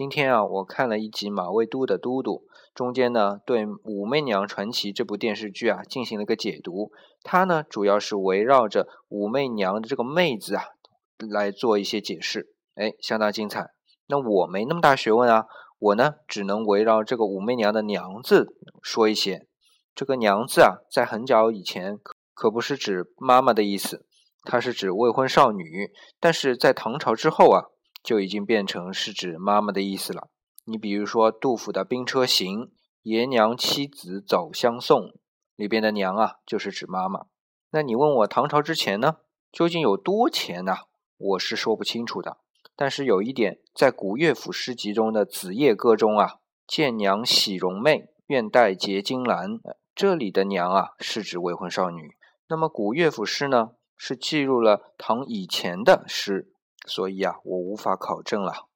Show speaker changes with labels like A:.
A: 今天啊，我看了一集马未都的《都督》，中间呢对《武媚娘传奇》这部电视剧啊进行了个解读。它呢主要是围绕着武媚娘的这个“媚”字啊来做一些解释，哎，相当精彩。那我没那么大学问啊，我呢只能围绕这个武媚娘的“娘”字说一些。这个“娘”字啊，在很早以前可不是指妈妈的意思，它是指未婚少女。但是在唐朝之后啊。就已经变成是指妈妈的意思了。你比如说杜甫的《兵车行》，“爷娘妻子走相送”里边的“娘”啊，就是指妈妈。那你问我唐朝之前呢，究竟有多前呢？我是说不清楚的。但是有一点，在古乐府诗集中的《子夜歌》中啊，“见娘喜容媚，愿戴结金兰”，这里的“娘”啊，是指未婚少女。那么古乐府诗呢，是记录了唐以前的诗。所以啊，我无法考证了。